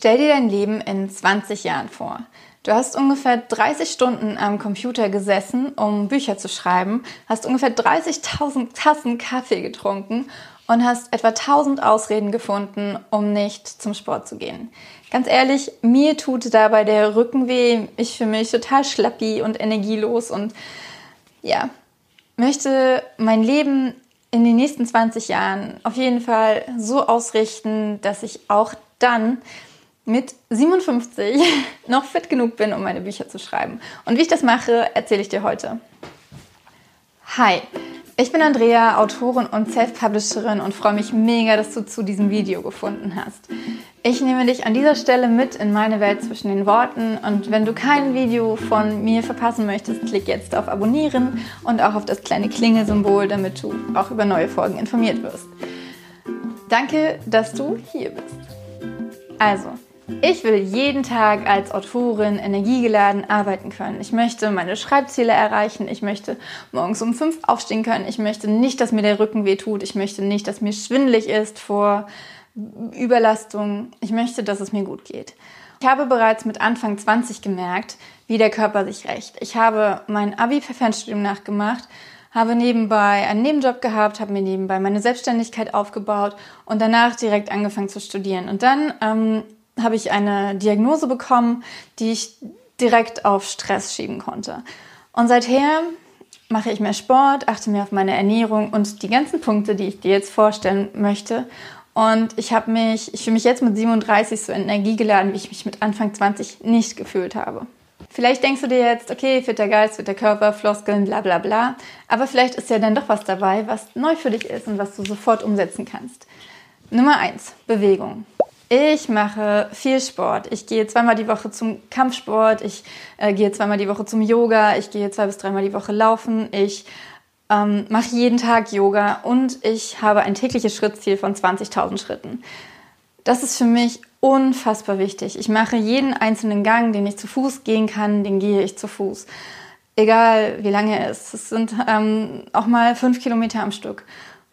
Stell dir dein Leben in 20 Jahren vor. Du hast ungefähr 30 Stunden am Computer gesessen, um Bücher zu schreiben, hast ungefähr 30.000 Tassen Kaffee getrunken und hast etwa 1000 Ausreden gefunden, um nicht zum Sport zu gehen. Ganz ehrlich, mir tut dabei der Rücken weh. Ich fühle mich total schlappi und energielos und ja, möchte mein Leben in den nächsten 20 Jahren auf jeden Fall so ausrichten, dass ich auch dann mit 57 noch fit genug bin, um meine Bücher zu schreiben. Und wie ich das mache, erzähle ich dir heute. Hi, ich bin Andrea, Autorin und Self-Publisherin und freue mich mega, dass du zu diesem Video gefunden hast. Ich nehme dich an dieser Stelle mit in meine Welt zwischen den Worten und wenn du kein Video von mir verpassen möchtest, klick jetzt auf Abonnieren und auch auf das kleine Klingelsymbol, damit du auch über neue Folgen informiert wirst. Danke, dass du hier bist. Also, ich will jeden Tag als Autorin energiegeladen arbeiten können. Ich möchte meine Schreibziele erreichen. Ich möchte morgens um fünf aufstehen können. Ich möchte nicht, dass mir der Rücken weh tut. Ich möchte nicht, dass mir schwindelig ist vor Überlastung. Ich möchte, dass es mir gut geht. Ich habe bereits mit Anfang 20 gemerkt, wie der Körper sich rächt. Ich habe mein Abi für Fernstudium nachgemacht, habe nebenbei einen Nebenjob gehabt, habe mir nebenbei meine Selbstständigkeit aufgebaut und danach direkt angefangen zu studieren. Und dann ähm, habe ich eine Diagnose bekommen, die ich direkt auf Stress schieben konnte. Und seither mache ich mehr Sport, achte mehr auf meine Ernährung und die ganzen Punkte, die ich dir jetzt vorstellen möchte. Und ich habe mich, ich fühle mich jetzt mit 37 so energiegeladen, wie ich mich mit Anfang 20 nicht gefühlt habe. Vielleicht denkst du dir jetzt, okay, fitter Geist, fitter Körper, Floskeln, bla bla bla. Aber vielleicht ist ja dann doch was dabei, was neu für dich ist und was du sofort umsetzen kannst. Nummer eins: Bewegung. Ich mache viel Sport. Ich gehe zweimal die Woche zum Kampfsport. Ich äh, gehe zweimal die Woche zum Yoga. Ich gehe zwei bis dreimal die Woche laufen. Ich ähm, mache jeden Tag Yoga und ich habe ein tägliches Schrittziel von 20.000 Schritten. Das ist für mich unfassbar wichtig. Ich mache jeden einzelnen Gang, den ich zu Fuß gehen kann, den gehe ich zu Fuß. Egal wie lange er ist. Es sind ähm, auch mal fünf Kilometer am Stück.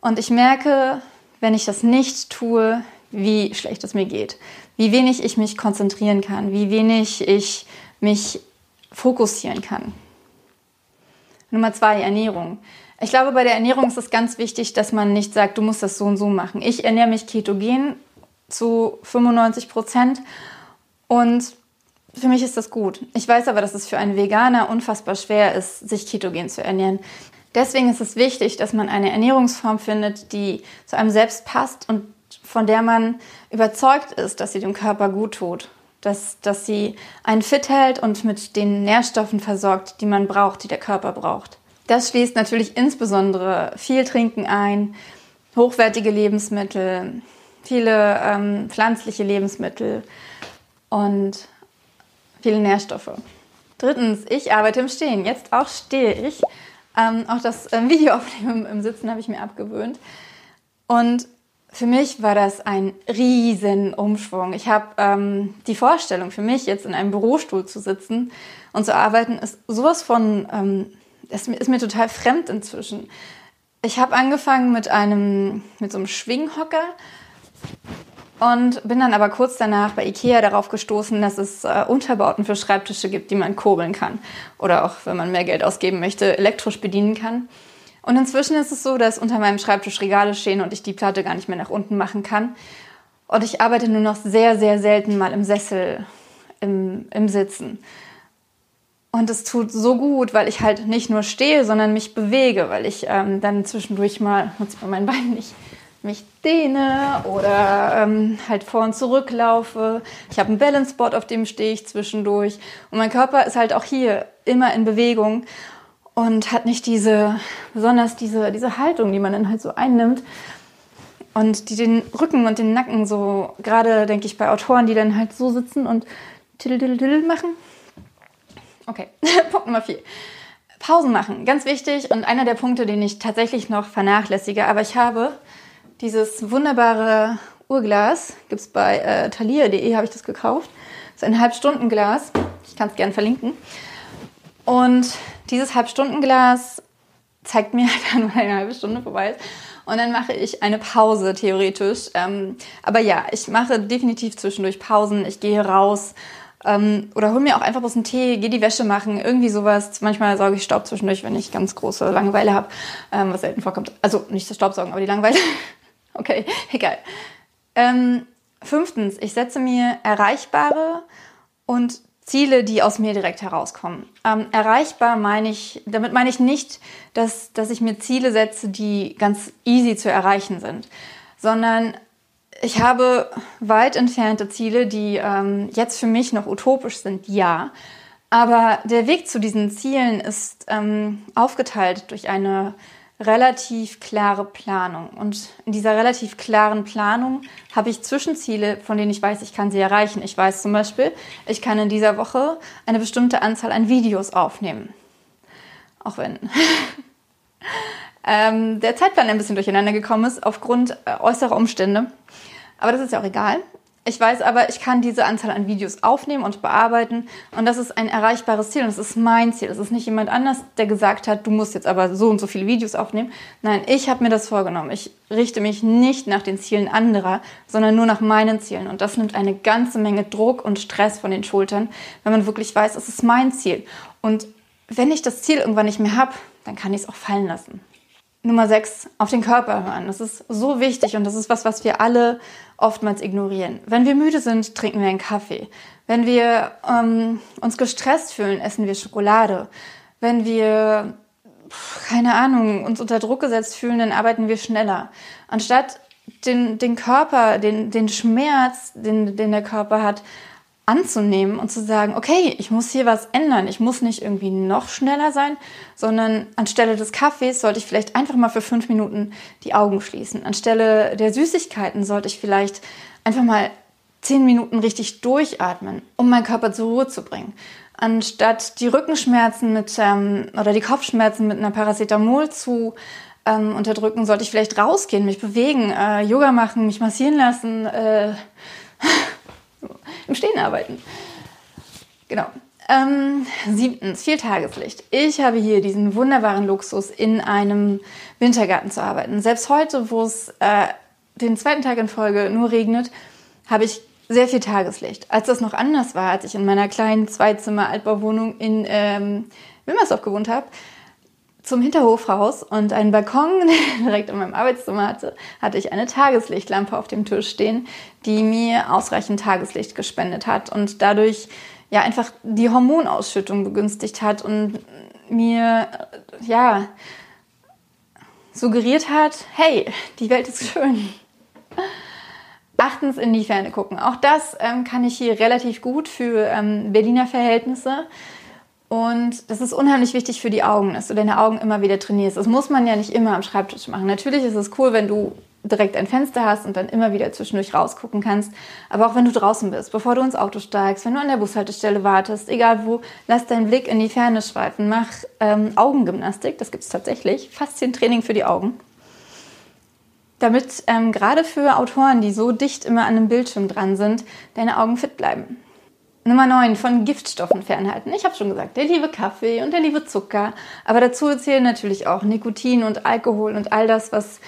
Und ich merke, wenn ich das nicht tue, wie schlecht es mir geht, wie wenig ich mich konzentrieren kann, wie wenig ich mich fokussieren kann. Nummer zwei, Ernährung. Ich glaube, bei der Ernährung ist es ganz wichtig, dass man nicht sagt, du musst das so und so machen. Ich ernähre mich ketogen zu 95 Prozent und für mich ist das gut. Ich weiß aber, dass es für einen Veganer unfassbar schwer ist, sich ketogen zu ernähren. Deswegen ist es wichtig, dass man eine Ernährungsform findet, die zu einem selbst passt und von der man überzeugt ist, dass sie dem Körper gut tut, dass, dass sie einen fit hält und mit den Nährstoffen versorgt, die man braucht, die der Körper braucht. Das schließt natürlich insbesondere viel Trinken ein, hochwertige Lebensmittel, viele ähm, pflanzliche Lebensmittel und viele Nährstoffe. Drittens, ich arbeite im Stehen. Jetzt auch stehe ich. Ähm, auch das ähm, Videoaufnehmen im Sitzen habe ich mir abgewöhnt. Und für mich war das ein riesen Umschwung. Ich habe ähm, die Vorstellung, für mich jetzt in einem Bürostuhl zu sitzen und zu arbeiten, ist sowas von, ähm, ist, ist mir total fremd inzwischen. Ich habe angefangen mit einem, mit so einem Schwinghocker und bin dann aber kurz danach bei Ikea darauf gestoßen, dass es äh, Unterbauten für Schreibtische gibt, die man kurbeln kann oder auch, wenn man mehr Geld ausgeben möchte, elektrisch bedienen kann. Und inzwischen ist es so, dass unter meinem Schreibtisch Regale stehen und ich die Platte gar nicht mehr nach unten machen kann. Und ich arbeite nur noch sehr, sehr selten mal im Sessel, im, im Sitzen. Und es tut so gut, weil ich halt nicht nur stehe, sondern mich bewege, weil ich ähm, dann zwischendurch mal, nutze mal mein Bein nicht, mich dehne oder ähm, halt vor und zurück laufe. Ich habe ein Balanceboard, auf dem stehe ich zwischendurch. Und mein Körper ist halt auch hier immer in Bewegung und hat nicht diese, besonders diese, diese Haltung, die man dann halt so einnimmt und die den Rücken und den Nacken so, gerade denke ich bei Autoren, die dann halt so sitzen und tiddel machen. Okay, Punkt Nummer vier. Pausen machen, ganz wichtig und einer der Punkte, den ich tatsächlich noch vernachlässige, aber ich habe dieses wunderbare Urglas, gibt es bei äh, thalia.de, habe ich das gekauft. Das ist ein Halbstundenglas, ich kann es gerne verlinken. Und dieses Halbstundenglas zeigt mir halt, wann eine halbe Stunde vorbei ist. und dann mache ich eine Pause theoretisch. Ähm, aber ja, ich mache definitiv zwischendurch Pausen. Ich gehe raus ähm, oder hol mir auch einfach bloß einen Tee, gehe die Wäsche machen, irgendwie sowas. Manchmal sauge ich Staub zwischendurch, wenn ich ganz große Langeweile habe, ähm, was selten vorkommt. Also nicht das Staubsaugen, aber die Langeweile. okay, egal. Ähm, fünftens, ich setze mir erreichbare und Ziele, die aus mir direkt herauskommen. Ähm, erreichbar meine ich, damit meine ich nicht, dass, dass ich mir Ziele setze, die ganz easy zu erreichen sind, sondern ich habe weit entfernte Ziele, die ähm, jetzt für mich noch utopisch sind, ja. Aber der Weg zu diesen Zielen ist ähm, aufgeteilt durch eine relativ klare Planung. Und in dieser relativ klaren Planung habe ich Zwischenziele, von denen ich weiß, ich kann sie erreichen. Ich weiß zum Beispiel, ich kann in dieser Woche eine bestimmte Anzahl an Videos aufnehmen. Auch wenn ähm, der Zeitplan ein bisschen durcheinander gekommen ist aufgrund äh, äußerer Umstände. Aber das ist ja auch egal. Ich weiß aber, ich kann diese Anzahl an Videos aufnehmen und bearbeiten und das ist ein erreichbares Ziel und das ist mein Ziel. Das ist nicht jemand anders, der gesagt hat, du musst jetzt aber so und so viele Videos aufnehmen. Nein, ich habe mir das vorgenommen. Ich richte mich nicht nach den Zielen anderer, sondern nur nach meinen Zielen und das nimmt eine ganze Menge Druck und Stress von den Schultern, wenn man wirklich weiß, es ist mein Ziel. Und wenn ich das Ziel irgendwann nicht mehr habe, dann kann ich es auch fallen lassen. Nummer 6, auf den Körper hören. Das ist so wichtig und das ist was, was wir alle oftmals ignorieren. Wenn wir müde sind, trinken wir einen Kaffee. Wenn wir ähm, uns gestresst fühlen, essen wir Schokolade. Wenn wir, keine Ahnung, uns unter Druck gesetzt fühlen, dann arbeiten wir schneller. Anstatt den, den Körper, den, den Schmerz, den, den der Körper hat, anzunehmen und zu sagen, okay, ich muss hier was ändern. Ich muss nicht irgendwie noch schneller sein, sondern anstelle des Kaffees sollte ich vielleicht einfach mal für fünf Minuten die Augen schließen. Anstelle der Süßigkeiten sollte ich vielleicht einfach mal zehn Minuten richtig durchatmen, um meinen Körper zur Ruhe zu bringen. Anstatt die Rückenschmerzen mit ähm, oder die Kopfschmerzen mit einer Paracetamol zu ähm, unterdrücken, sollte ich vielleicht rausgehen, mich bewegen, äh, Yoga machen, mich massieren lassen. Äh, im Stehen arbeiten. Genau. Ähm, siebtens, viel Tageslicht. Ich habe hier diesen wunderbaren Luxus, in einem Wintergarten zu arbeiten. Selbst heute, wo es äh, den zweiten Tag in Folge nur regnet, habe ich sehr viel Tageslicht. Als das noch anders war, als ich in meiner kleinen Zweizimmer-Altbauwohnung in ähm, Wilmersdorf gewohnt habe, zum Hinterhof raus und einen Balkon direkt in meinem Arbeitszimmer hatte, hatte ich eine Tageslichtlampe auf dem Tisch stehen, die mir ausreichend Tageslicht gespendet hat und dadurch ja einfach die Hormonausschüttung begünstigt hat und mir ja suggeriert hat, hey, die Welt ist schön. Achtens in die Ferne gucken. Auch das ähm, kann ich hier relativ gut für ähm, Berliner Verhältnisse. Und das ist unheimlich wichtig für die Augen, dass du deine Augen immer wieder trainierst. Das muss man ja nicht immer am Schreibtisch machen. Natürlich ist es cool, wenn du direkt ein Fenster hast und dann immer wieder zwischendurch rausgucken kannst. Aber auch wenn du draußen bist, bevor du ins Auto steigst, wenn du an der Bushaltestelle wartest, egal wo, lass deinen Blick in die Ferne schweifen. Mach ähm, Augengymnastik, das gibt es tatsächlich. Faszientraining für die Augen. Damit ähm, gerade für Autoren, die so dicht immer an einem Bildschirm dran sind, deine Augen fit bleiben. Nummer 9, von Giftstoffen fernhalten. Ich habe schon gesagt, der liebe Kaffee und der liebe Zucker. Aber dazu zählen natürlich auch Nikotin und Alkohol und all das, was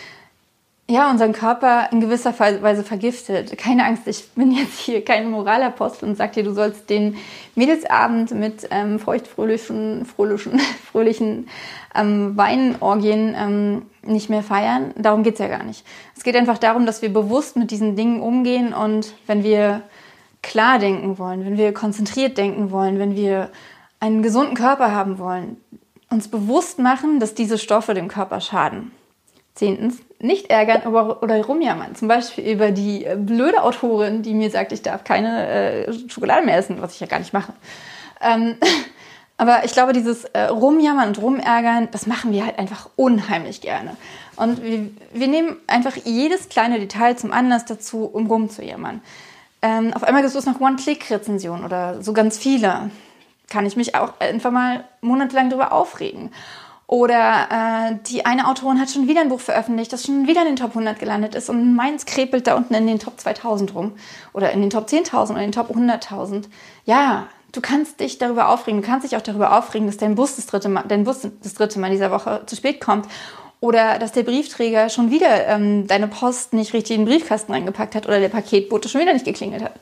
ja, unseren Körper in gewisser Weise vergiftet. Keine Angst, ich bin jetzt hier kein Moralapostel und sage dir, du sollst den Mädelsabend mit ähm, feuchtfröhlichen, fröhlichen, fröhlichen ähm, Weinorgien ähm, nicht mehr feiern. Darum geht's ja gar nicht. Es geht einfach darum, dass wir bewusst mit diesen Dingen umgehen und wenn wir klar denken wollen, wenn wir konzentriert denken wollen, wenn wir einen gesunden Körper haben wollen, uns bewusst machen, dass diese Stoffe dem Körper schaden. Zehntens, nicht ärgern oder rumjammern. Zum Beispiel über die äh, blöde Autorin, die mir sagt, ich darf keine äh, Schokolade mehr essen, was ich ja gar nicht mache. Ähm, aber ich glaube, dieses äh, Rumjammern und Rumärgern, das machen wir halt einfach unheimlich gerne. Und wir, wir nehmen einfach jedes kleine Detail zum Anlass dazu, um rumzujammern. Ähm, auf einmal gibt es noch One-Click-Rezensionen oder so ganz viele. Kann ich mich auch einfach mal monatelang darüber aufregen. Oder äh, die eine Autorin hat schon wieder ein Buch veröffentlicht, das schon wieder in den Top 100 gelandet ist und meins krepelt da unten in den Top 2000 rum. Oder in den Top 10.000 oder in den Top 100.000. Ja, du kannst dich darüber aufregen. Du kannst dich auch darüber aufregen, dass dein Bus das dritte Mal, dein Bus das dritte Mal dieser Woche zu spät kommt Oder dass der Briefträger schon wieder ähm, deine Post nicht richtig in den Briefkasten reingepackt hat oder der Paketbote schon wieder nicht geklingelt hat.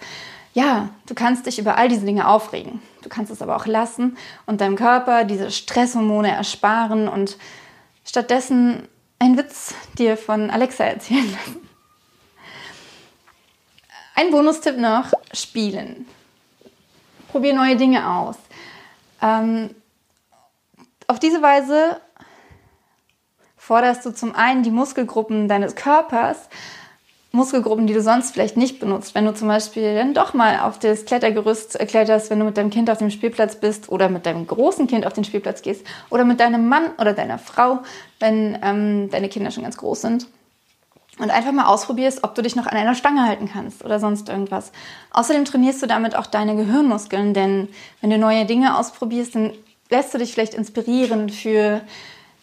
Ja, du kannst dich über all diese Dinge aufregen. Du kannst es aber auch lassen und deinem Körper diese Stresshormone ersparen und stattdessen einen Witz dir von Alexa erzählen lassen. Ein Bonustipp noch, spielen. Probier neue Dinge aus. Ähm, auf diese Weise forderst du zum einen die Muskelgruppen deines Körpers, Muskelgruppen, die du sonst vielleicht nicht benutzt. Wenn du zum Beispiel dann doch mal auf das Klettergerüst kletterst, wenn du mit deinem Kind auf dem Spielplatz bist oder mit deinem großen Kind auf den Spielplatz gehst oder mit deinem Mann oder deiner Frau, wenn ähm, deine Kinder schon ganz groß sind. Und einfach mal ausprobierst, ob du dich noch an einer Stange halten kannst oder sonst irgendwas. Außerdem trainierst du damit auch deine Gehirnmuskeln, denn wenn du neue Dinge ausprobierst, dann lässt du dich vielleicht inspirieren für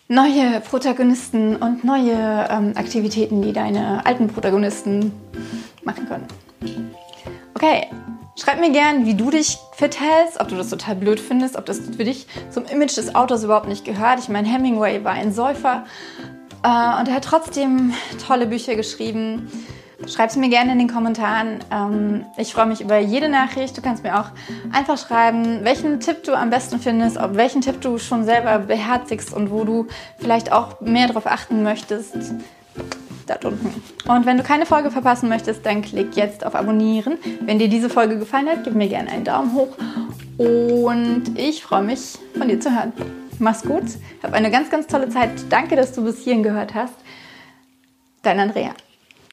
neue Protagonisten und neue ähm, Aktivitäten, die deine alten Protagonisten machen können. Okay, schreib mir gern, wie du dich fit hältst, ob du das total blöd findest, ob das für dich zum Image des Autos überhaupt nicht gehört. Ich meine, Hemingway war ein Säufer äh, und er hat trotzdem tolle Bücher geschrieben. Schreib es mir gerne in den Kommentaren. Ähm, ich freue mich über jede Nachricht. Du kannst mir auch einfach schreiben, welchen Tipp du am besten findest, ob welchen Tipp du schon selber beherzigst und wo du vielleicht auch mehr darauf achten möchtest. Da unten. Und wenn du keine Folge verpassen möchtest, dann klick jetzt auf Abonnieren. Wenn dir diese Folge gefallen hat, gib mir gerne einen Daumen hoch. Und ich freue mich, von dir zu hören. Mach's gut, hab eine ganz, ganz tolle Zeit. Danke, dass du bis hierhin gehört hast. Dein Andrea.